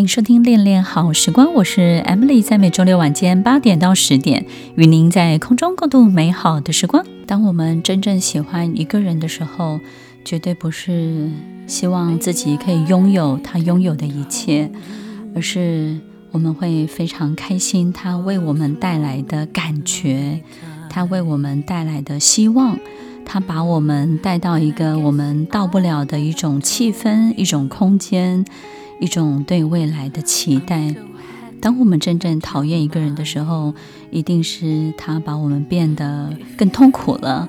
欢迎收听《恋恋好时光》，我是 Emily，在每周六晚间八点到十点，与您在空中共度美好的时光。当我们真正喜欢一个人的时候，绝对不是希望自己可以拥有他拥有的一切，而是我们会非常开心他为我们带来的感觉，他为我们带来的希望，他把我们带到一个我们到不了的一种气氛、一种空间。一种对未来的期待。当我们真正讨厌一个人的时候，一定是他把我们变得更痛苦了，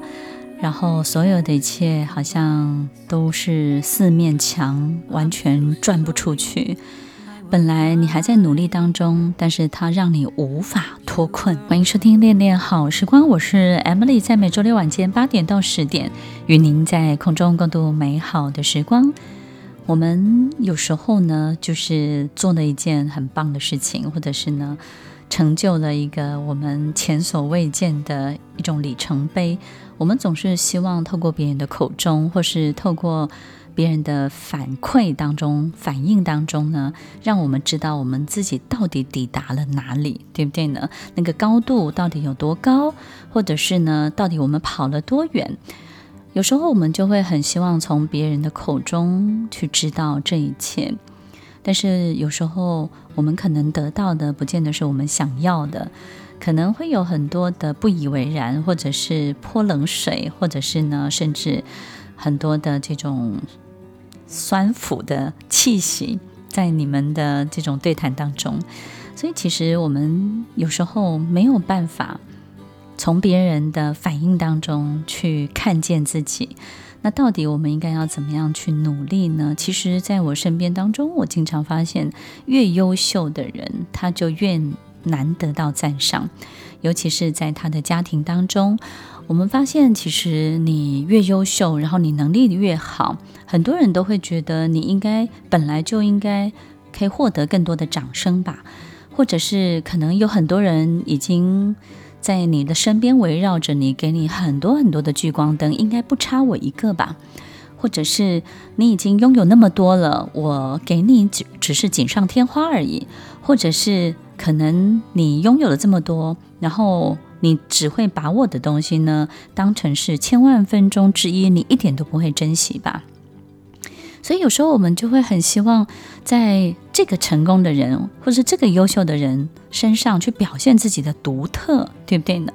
然后所有的一切好像都是四面墙，完全转不出去。本来你还在努力当中，但是他让你无法脱困。欢迎收听《恋恋好时光》，我是 Emily，在每周六晚间八点到十点，与您在空中共度美好的时光。我们有时候呢，就是做了一件很棒的事情，或者是呢，成就了一个我们前所未见的一种里程碑。我们总是希望透过别人的口中，或是透过别人的反馈当中、反应当中呢，让我们知道我们自己到底抵达了哪里，对不对呢？那个高度到底有多高，或者是呢，到底我们跑了多远？有时候我们就会很希望从别人的口中去知道这一切，但是有时候我们可能得到的不见得是我们想要的，可能会有很多的不以为然，或者是泼冷水，或者是呢，甚至很多的这种酸腐的气息在你们的这种对谈当中，所以其实我们有时候没有办法。从别人的反应当中去看见自己，那到底我们应该要怎么样去努力呢？其实，在我身边当中，我经常发现，越优秀的人，他就越难得到赞赏，尤其是在他的家庭当中，我们发现，其实你越优秀，然后你能力越好，很多人都会觉得你应该本来就应该可以获得更多的掌声吧，或者是可能有很多人已经。在你的身边围绕着你，给你很多很多的聚光灯，应该不差我一个吧？或者是你已经拥有那么多了，我给你只只是锦上添花而已？或者是可能你拥有了这么多，然后你只会把我的东西呢当成是千万分钟之一，你一点都不会珍惜吧？所以有时候我们就会很希望，在这个成功的人或者这个优秀的人身上去表现自己的独特，对不对呢？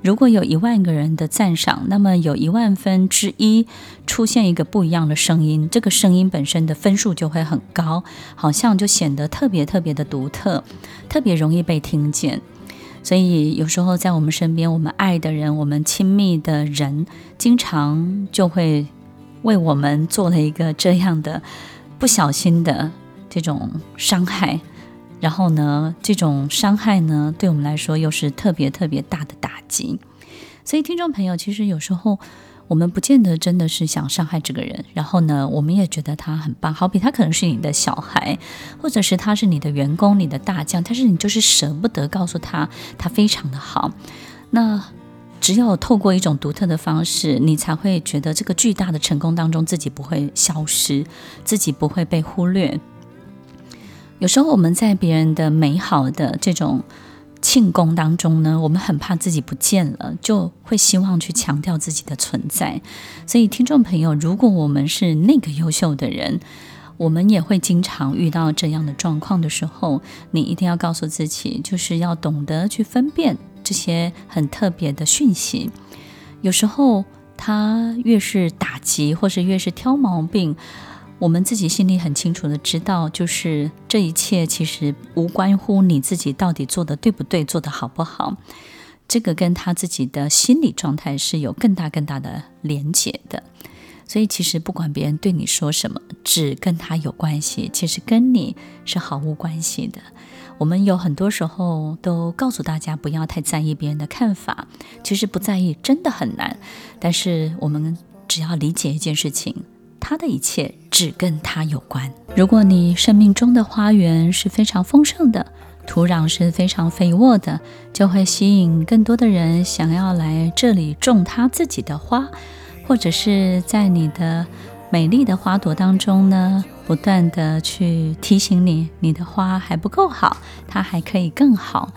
如果有一万个人的赞赏，那么有一万分之一出现一个不一样的声音，这个声音本身的分数就会很高，好像就显得特别特别的独特，特别容易被听见。所以有时候在我们身边，我们爱的人，我们亲密的人，经常就会。为我们做了一个这样的不小心的这种伤害，然后呢，这种伤害呢，对我们来说又是特别特别大的打击。所以，听众朋友，其实有时候我们不见得真的是想伤害这个人，然后呢，我们也觉得他很棒。好比他可能是你的小孩，或者是他是你的员工、你的大将，但是你就是舍不得告诉他他非常的好。那。只有透过一种独特的方式，你才会觉得这个巨大的成功当中自己不会消失，自己不会被忽略。有时候我们在别人的美好的这种庆功当中呢，我们很怕自己不见了，就会希望去强调自己的存在。所以，听众朋友，如果我们是那个优秀的人，我们也会经常遇到这样的状况的时候，你一定要告诉自己，就是要懂得去分辨。这些很特别的讯息，有时候他越是打击，或是越是挑毛病，我们自己心里很清楚的知道，就是这一切其实无关乎你自己到底做的对不对，做的好不好，这个跟他自己的心理状态是有更大更大的连结的。所以其实不管别人对你说什么，只跟他有关系，其实跟你是毫无关系的。我们有很多时候都告诉大家不要太在意别人的看法，其实不在意真的很难。但是我们只要理解一件事情，他的一切只跟他有关。如果你生命中的花园是非常丰盛的，土壤是非常肥沃的，就会吸引更多的人想要来这里种他自己的花，或者是在你的。美丽的花朵当中呢，不断地去提醒你，你的花还不够好，它还可以更好。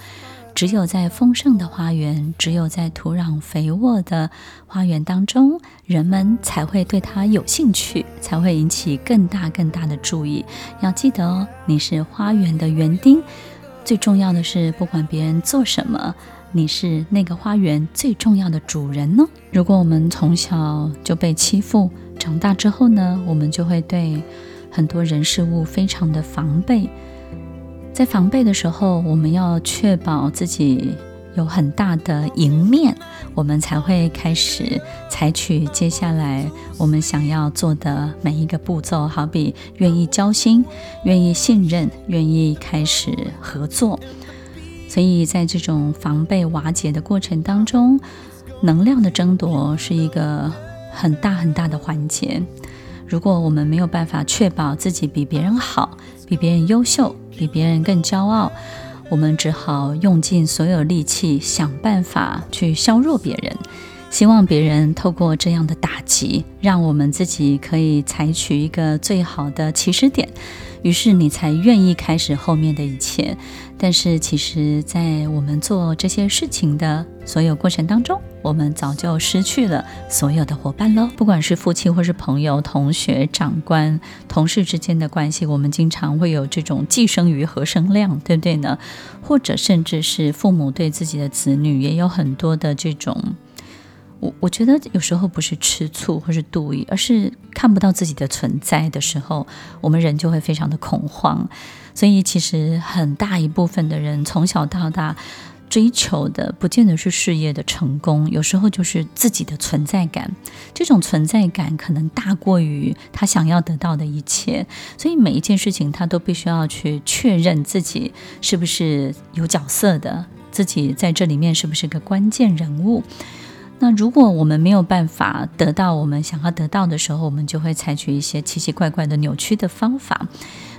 只有在丰盛的花园，只有在土壤肥沃的花园当中，人们才会对它有兴趣，才会引起更大更大的注意。要记得哦，你是花园的园丁，最重要的是，不管别人做什么，你是那个花园最重要的主人哦。如果我们从小就被欺负，长大之后呢，我们就会对很多人事物非常的防备。在防备的时候，我们要确保自己有很大的赢面，我们才会开始采取接下来我们想要做的每一个步骤。好比愿意交心，愿意信任，愿意开始合作。所以在这种防备瓦解的过程当中，能量的争夺是一个。很大很大的环节。如果我们没有办法确保自己比别人好、比别人优秀、比别人更骄傲，我们只好用尽所有力气想办法去削弱别人，希望别人透过这样的打击，让我们自己可以采取一个最好的起始点。于是你才愿意开始后面的一切。但是其实，在我们做这些事情的所有过程当中，我们早就失去了所有的伙伴喽。不管是夫妻或是朋友、同学、长官、同事之间的关系，我们经常会有这种既生瑜何生亮，对不对呢？或者甚至是父母对自己的子女，也有很多的这种。我我觉得有时候不是吃醋或是妒意，而是看不到自己的存在的时候，我们人就会非常的恐慌。所以其实很大一部分的人从小到大追求的，不见得是事业的成功，有时候就是自己的存在感。这种存在感可能大过于他想要得到的一切，所以每一件事情他都必须要去确认自己是不是有角色的，自己在这里面是不是个关键人物。那如果我们没有办法得到我们想要得到的时候，我们就会采取一些奇奇怪怪的扭曲的方法。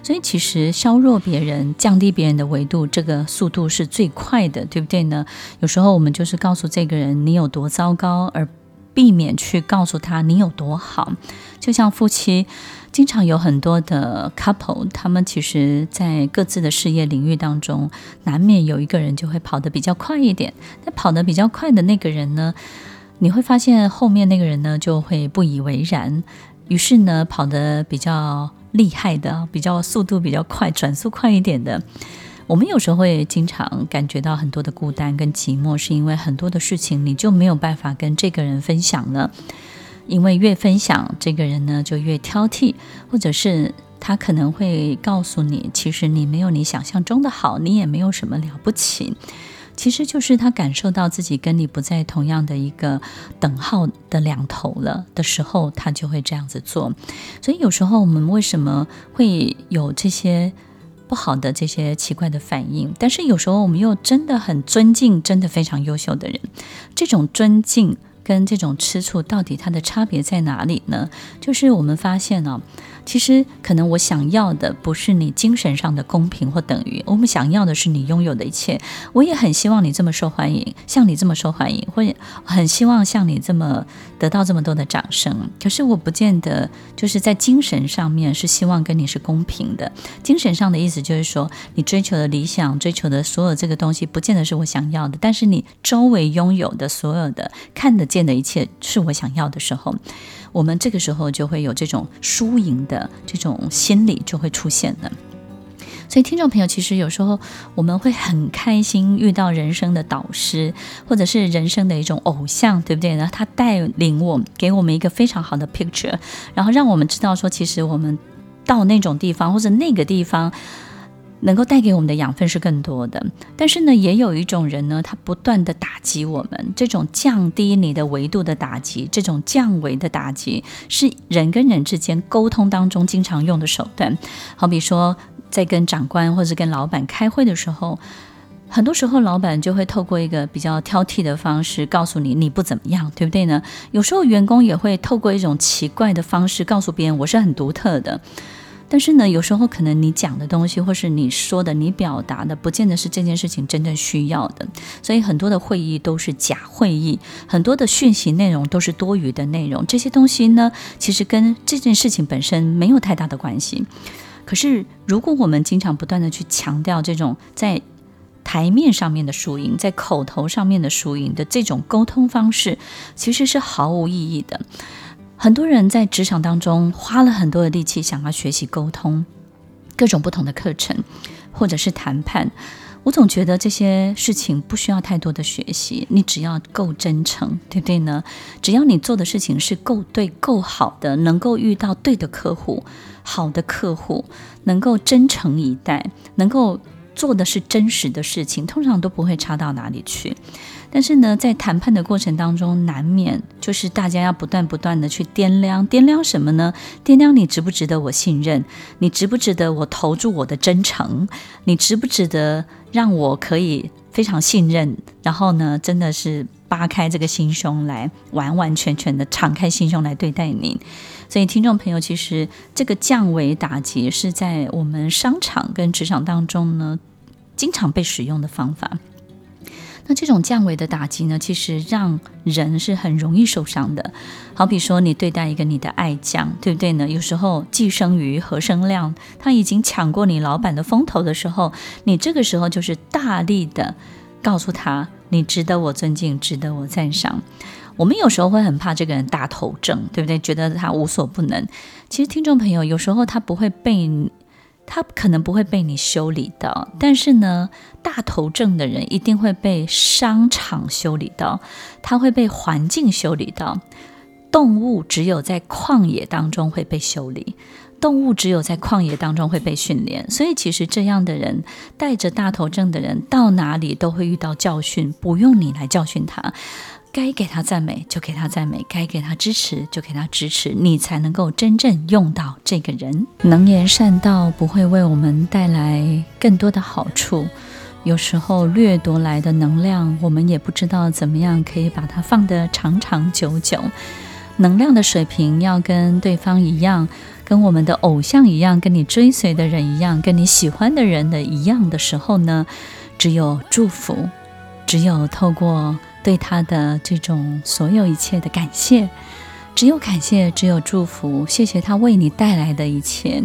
所以，其实削弱别人、降低别人的维度，这个速度是最快的，对不对呢？有时候我们就是告诉这个人你有多糟糕，而避免去告诉他你有多好。就像夫妻，经常有很多的 couple，他们其实在各自的事业领域当中，难免有一个人就会跑得比较快一点。那跑得比较快的那个人呢？你会发现后面那个人呢，就会不以为然，于是呢，跑得比较厉害的、比较速度比较快、转速快一点的，我们有时候会经常感觉到很多的孤单跟寂寞，是因为很多的事情你就没有办法跟这个人分享了，因为越分享，这个人呢就越挑剔，或者是他可能会告诉你，其实你没有你想象中的好，你也没有什么了不起。其实就是他感受到自己跟你不在同样的一个等号的两头了的时候，他就会这样子做。所以有时候我们为什么会有这些不好的、这些奇怪的反应？但是有时候我们又真的很尊敬真的非常优秀的人，这种尊敬跟这种吃醋到底它的差别在哪里呢？就是我们发现呢、其实，可能我想要的不是你精神上的公平或等于，我们想要的是你拥有的一切。我也很希望你这么受欢迎，像你这么受欢迎，或者很希望像你这么得到这么多的掌声。可是，我不见得就是在精神上面是希望跟你是公平的。精神上的意思就是说，你追求的理想、追求的所有这个东西，不见得是我想要的。但是，你周围拥有的所有的看得见的一切，是我想要的时候。我们这个时候就会有这种输赢的这种心理就会出现的，所以听众朋友，其实有时候我们会很开心遇到人生的导师，或者是人生的一种偶像，对不对呢？他带领我，给我们一个非常好的 picture，然后让我们知道说，其实我们到那种地方或者那个地方。能够带给我们的养分是更多的，但是呢，也有一种人呢，他不断的打击我们，这种降低你的维度的打击，这种降维的打击，是人跟人之间沟通当中经常用的手段。好比说，在跟长官或者跟老板开会的时候，很多时候老板就会透过一个比较挑剔的方式告诉你你不怎么样，对不对呢？有时候员工也会透过一种奇怪的方式告诉别人我是很独特的。但是呢，有时候可能你讲的东西，或是你说的、你表达的，不见得是这件事情真正需要的。所以很多的会议都是假会议，很多的讯息内容都是多余的内容。这些东西呢，其实跟这件事情本身没有太大的关系。可是，如果我们经常不断地去强调这种在台面上面的输赢，在口头上面的输赢的这种沟通方式，其实是毫无意义的。很多人在职场当中花了很多的力气，想要学习沟通，各种不同的课程，或者是谈判。我总觉得这些事情不需要太多的学习，你只要够真诚，对不对呢？只要你做的事情是够对、够好的，能够遇到对的客户、好的客户，能够真诚以待，能够做的是真实的事情，通常都不会差到哪里去。但是呢，在谈判的过程当中，难免就是大家要不断不断的去掂量，掂量什么呢？掂量你值不值得我信任，你值不值得我投注我的真诚，你值不值得让我可以非常信任，然后呢，真的是扒开这个心胸来，完完全全的敞开心胸来对待你。所以，听众朋友，其实这个降维打击是在我们商场跟职场当中呢，经常被使用的方法。那这种降维的打击呢，其实让人是很容易受伤的。好比说，你对待一个你的爱将，对不对呢？有时候既生瑜，何生亮，他已经抢过你老板的风头的时候，你这个时候就是大力的告诉他，你值得我尊敬，值得我赞赏。我们有时候会很怕这个人大头症，对不对？觉得他无所不能。其实，听众朋友，有时候他不会被。他可能不会被你修理到，但是呢，大头症的人一定会被商场修理到，他会被环境修理到。动物只有在旷野当中会被修理，动物只有在旷野当中会被训练。所以，其实这样的人带着大头症的人到哪里都会遇到教训，不用你来教训他。该给他赞美就给他赞美，该给他支持就给他支持，你才能够真正用到这个人。能言善道不会为我们带来更多的好处，有时候掠夺来的能量，我们也不知道怎么样可以把它放得长长久久。能量的水平要跟对方一样，跟我们的偶像一样，跟你追随的人一样，跟你喜欢的人的一样的时候呢，只有祝福，只有透过。对他的这种所有一切的感谢，只有感谢，只有祝福。谢谢他为你带来的一切，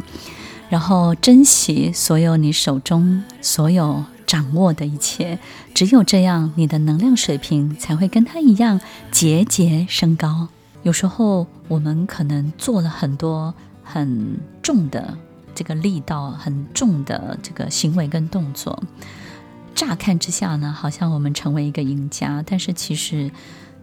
然后珍惜所有你手中所有掌握的一切。只有这样，你的能量水平才会跟他一样节节升高。有时候我们可能做了很多很重的这个力道，很重的这个行为跟动作。乍看之下呢，好像我们成为一个赢家，但是其实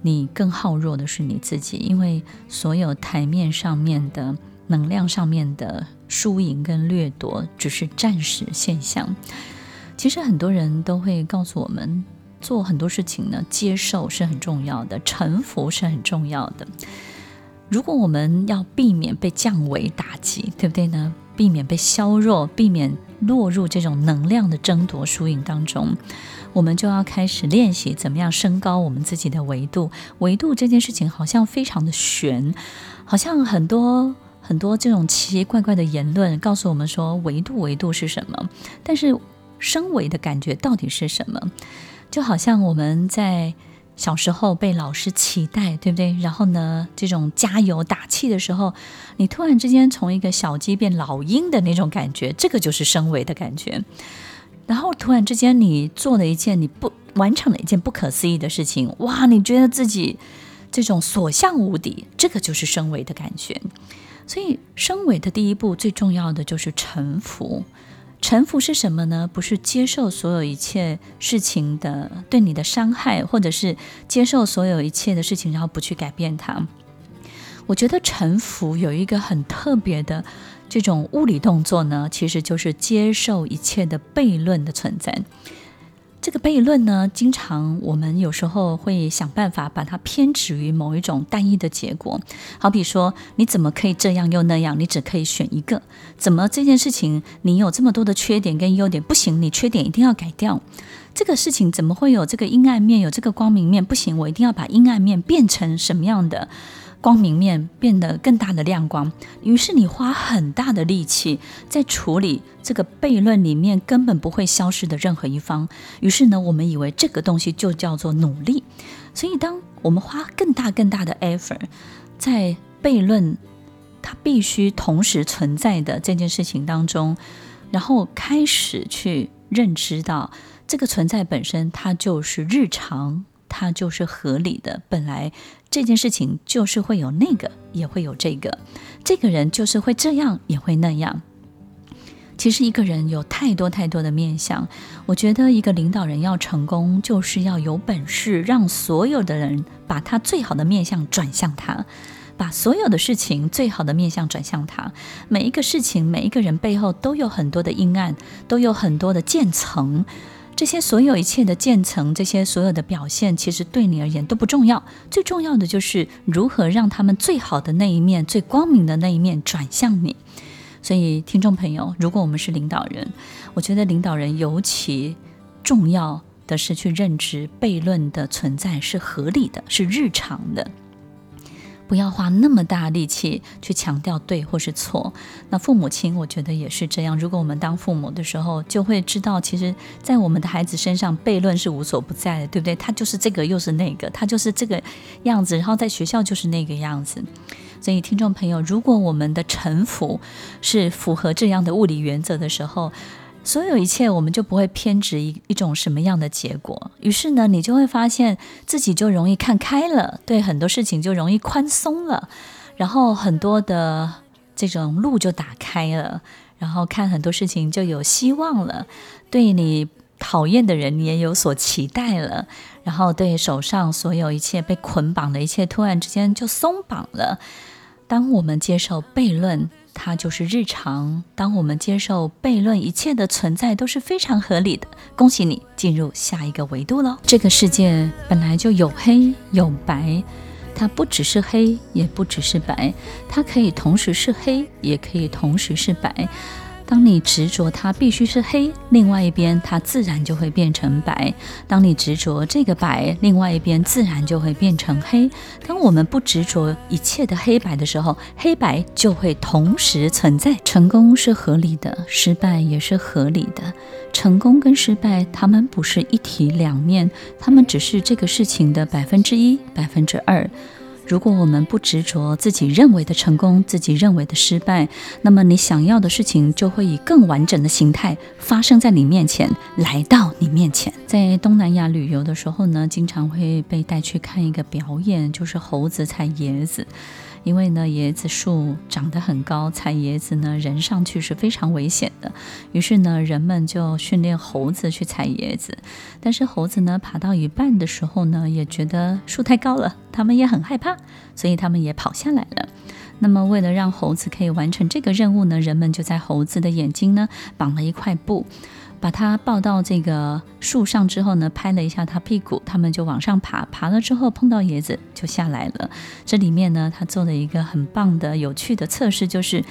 你更耗弱的是你自己，因为所有台面上面的能量上面的输赢跟掠夺只是暂时现象。其实很多人都会告诉我们，做很多事情呢，接受是很重要的，臣服是很重要的。如果我们要避免被降维打击，对不对呢？避免被削弱，避免。落入这种能量的争夺输赢当中，我们就要开始练习怎么样升高我们自己的维度。维度这件事情好像非常的玄，好像很多很多这种奇奇怪怪的言论告诉我们说维度维度是什么，但是升维的感觉到底是什么？就好像我们在。小时候被老师期待，对不对？然后呢，这种加油打气的时候，你突然之间从一个小鸡变老鹰的那种感觉，这个就是升维的感觉。然后突然之间，你做了一件你不完成了一件不可思议的事情，哇！你觉得自己这种所向无敌，这个就是升维的感觉。所以，升维的第一步最重要的就是臣服。臣服是什么呢？不是接受所有一切事情的对你的伤害，或者是接受所有一切的事情，然后不去改变它。我觉得臣服有一个很特别的这种物理动作呢，其实就是接受一切的悖论的存在。这个悖论呢，经常我们有时候会想办法把它偏执于某一种单一的结果。好比说，你怎么可以这样又那样？你只可以选一个。怎么这件事情你有这么多的缺点跟优点？不行，你缺点一定要改掉。这个事情怎么会有这个阴暗面？有这个光明面？不行，我一定要把阴暗面变成什么样的？光明面变得更大的亮光，于是你花很大的力气在处理这个悖论里面根本不会消失的任何一方。于是呢，我们以为这个东西就叫做努力。所以，当我们花更大更大的 effort 在悖论它必须同时存在的这件事情当中，然后开始去认知到这个存在本身，它就是日常。它就是合理的，本来这件事情就是会有那个，也会有这个，这个人就是会这样，也会那样。其实一个人有太多太多的面相，我觉得一个领导人要成功，就是要有本事让所有的人把他最好的面相转向他，把所有的事情最好的面相转向他。每一个事情，每一个人背后都有很多的阴暗，都有很多的渐层。这些所有一切的渐层，这些所有的表现，其实对你而言都不重要。最重要的就是如何让他们最好的那一面、最光明的那一面转向你。所以，听众朋友，如果我们是领导人，我觉得领导人尤其重要的是去认知悖论的存在是合理的，是日常的。不要花那么大力气去强调对或是错。那父母亲，我觉得也是这样。如果我们当父母的时候，就会知道，其实，在我们的孩子身上，悖论是无所不在的，对不对？他就是这个，又是那个，他就是这个样子，然后在学校就是那个样子。所以，听众朋友，如果我们的臣服是符合这样的物理原则的时候，所有一切，我们就不会偏执一一种什么样的结果。于是呢，你就会发现自己就容易看开了，对很多事情就容易宽松了，然后很多的这种路就打开了，然后看很多事情就有希望了。对你讨厌的人，也有所期待了，然后对手上所有一切被捆绑的一切，突然之间就松绑了。当我们接受悖论。它就是日常。当我们接受悖论，一切的存在都是非常合理的。恭喜你进入下一个维度喽。这个世界本来就有黑有白，它不只是黑，也不只是白，它可以同时是黑，也可以同时是白。当你执着它必须是黑，另外一边它自然就会变成白；当你执着这个白，另外一边自然就会变成黑。当我们不执着一切的黑白的时候，黑白就会同时存在。成功是合理的，失败也是合理的。成功跟失败，它们不是一体两面，它们只是这个事情的百分之一、百分之二。如果我们不执着自己认为的成功，自己认为的失败，那么你想要的事情就会以更完整的形态发生在你面前，来到你面前。在东南亚旅游的时候呢，经常会被带去看一个表演，就是猴子踩椰子。因为呢，椰子树长得很高，采椰子呢，人上去是非常危险的。于是呢，人们就训练猴子去采椰子。但是猴子呢，爬到一半的时候呢，也觉得树太高了，他们也很害怕，所以他们也跑下来了。那么，为了让猴子可以完成这个任务呢，人们就在猴子的眼睛呢绑了一块布。把它抱到这个树上之后呢，拍了一下它屁股，他们就往上爬。爬了之后碰到椰子就下来了。这里面呢，他做了一个很棒的、有趣的测试，就是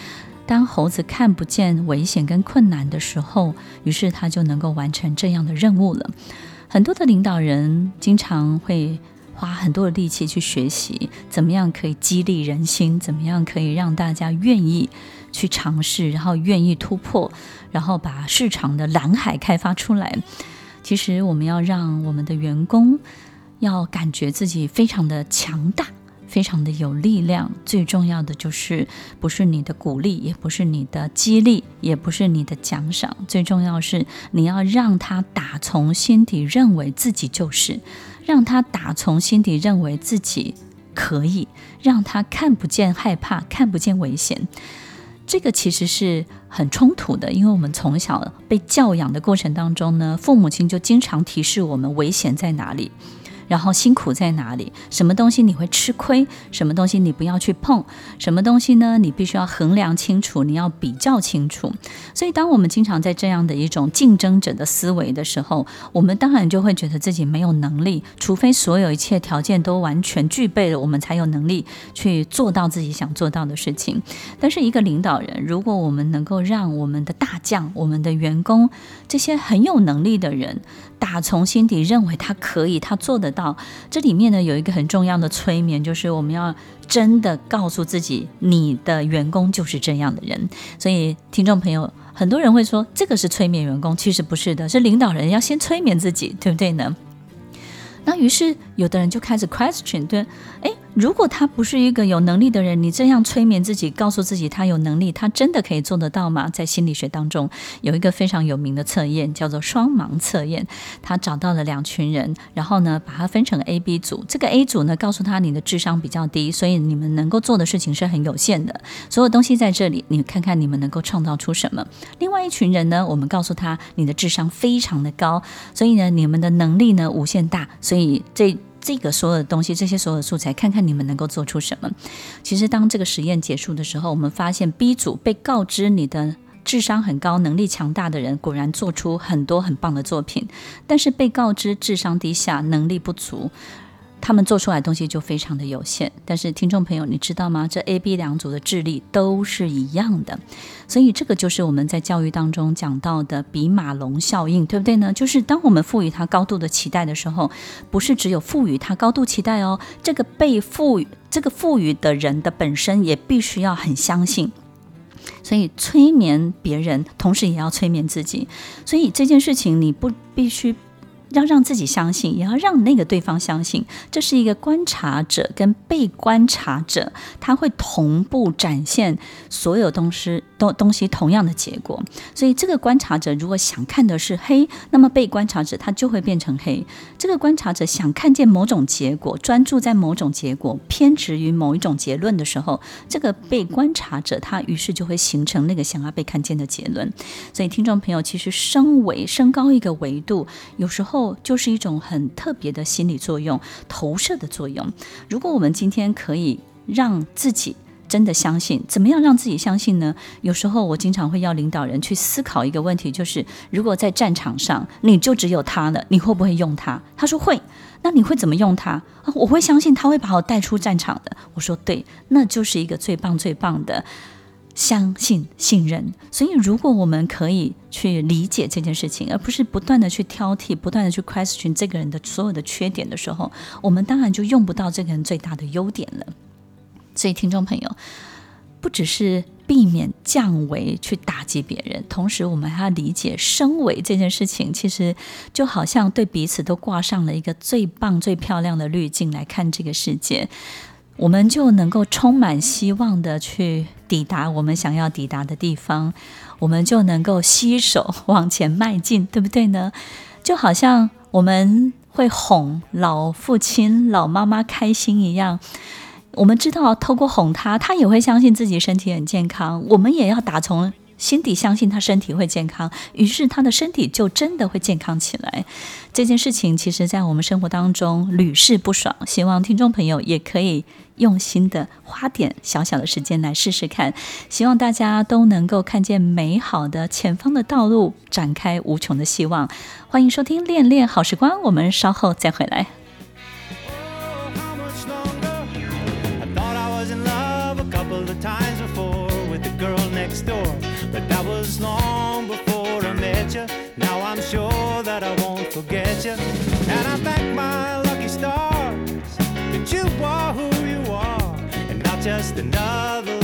当猴子看不见危险跟困难的时候，于是他就能够完成这样的任务了。很多的领导人经常会花很多的力气去学习，怎么样可以激励人心，怎么样可以让大家愿意去尝试，然后愿意突破，然后把市场的蓝海开发出来。其实我们要让我们的员工要感觉自己非常的强大，非常的有力量。最重要的就是不是你的鼓励，也不是你的激励，也不是你的奖赏。最重要是你要让他打从心底认为自己就是，让他打从心底认为自己可以，让他看不见害怕，看不见危险。这个其实是很冲突的，因为我们从小被教养的过程当中呢，父母亲就经常提示我们危险在哪里。然后辛苦在哪里？什么东西你会吃亏？什么东西你不要去碰？什么东西呢？你必须要衡量清楚，你要比较清楚。所以，当我们经常在这样的一种竞争者的思维的时候，我们当然就会觉得自己没有能力，除非所有一切条件都完全具备了，我们才有能力去做到自己想做到的事情。但是，一个领导人，如果我们能够让我们的大将、我们的员工这些很有能力的人，打从心底认为他可以，他做得到。这里面呢，有一个很重要的催眠，就是我们要真的告诉自己，你的员工就是这样的人。所以，听众朋友，很多人会说这个是催眠员工，其实不是的，是领导人要先催眠自己，对不对呢？那于是有的人就开始 question，对，哎。如果他不是一个有能力的人，你这样催眠自己，告诉自己他有能力，他真的可以做得到吗？在心理学当中有一个非常有名的测验，叫做双盲测验。他找到了两群人，然后呢，把它分成 A、B 组。这个 A 组呢，告诉他你的智商比较低，所以你们能够做的事情是很有限的。所有东西在这里，你看看你们能够创造出什么。另外一群人呢，我们告诉他你的智商非常的高，所以呢，你们的能力呢无限大，所以这。这个所有的东西，这些所有的素材，看看你们能够做出什么。其实，当这个实验结束的时候，我们发现 B 组被告知你的智商很高、能力强大的人，果然做出很多很棒的作品。但是，被告知智商低下、能力不足。他们做出来东西就非常的有限，但是听众朋友，你知道吗？这 A、B 两组的智力都是一样的，所以这个就是我们在教育当中讲到的比马龙效应，对不对呢？就是当我们赋予他高度的期待的时候，不是只有赋予他高度期待哦，这个被赋予这个赋予的人的本身也必须要很相信，所以催眠别人，同时也要催眠自己，所以这件事情你不必须。要让自己相信，也要让那个对方相信，这是一个观察者跟被观察者，他会同步展现所有东西东东西同样的结果。所以，这个观察者如果想看的是黑，那么被观察者他就会变成黑。这个观察者想看见某种结果，专注在某种结果，偏执于某一种结论的时候，这个被观察者他于是就会形成那个想要被看见的结论。所以，听众朋友，其实升维升高一个维度，有时候。就是一种很特别的心理作用，投射的作用。如果我们今天可以让自己真的相信，怎么样让自己相信呢？有时候我经常会要领导人去思考一个问题，就是如果在战场上你就只有他了，你会不会用他？他说会，那你会怎么用他？我会相信他会把我带出战场的。我说对，那就是一个最棒最棒的。相信、信任，所以如果我们可以去理解这件事情，而不是不断的去挑剔、不断的去 question 这个人的所有的缺点的时候，我们当然就用不到这个人最大的优点了。所以，听众朋友，不只是避免降维去打击别人，同时我们还要理解升维这件事情，其实就好像对彼此都挂上了一个最棒、最漂亮的滤镜来看这个世界。我们就能够充满希望的去抵达我们想要抵达的地方，我们就能够携手往前迈进，对不对呢？就好像我们会哄老父亲、老妈妈开心一样，我们知道透过哄他，他也会相信自己身体很健康，我们也要打从心底相信他身体会健康，于是他的身体就真的会健康起来。这件事情其实，在我们生活当中屡试不爽。希望听众朋友也可以用心的花点小小的时间来试试看。希望大家都能够看见美好的前方的道路，展开无穷的希望。欢迎收听《恋恋好时光》，我们稍后再回来。just another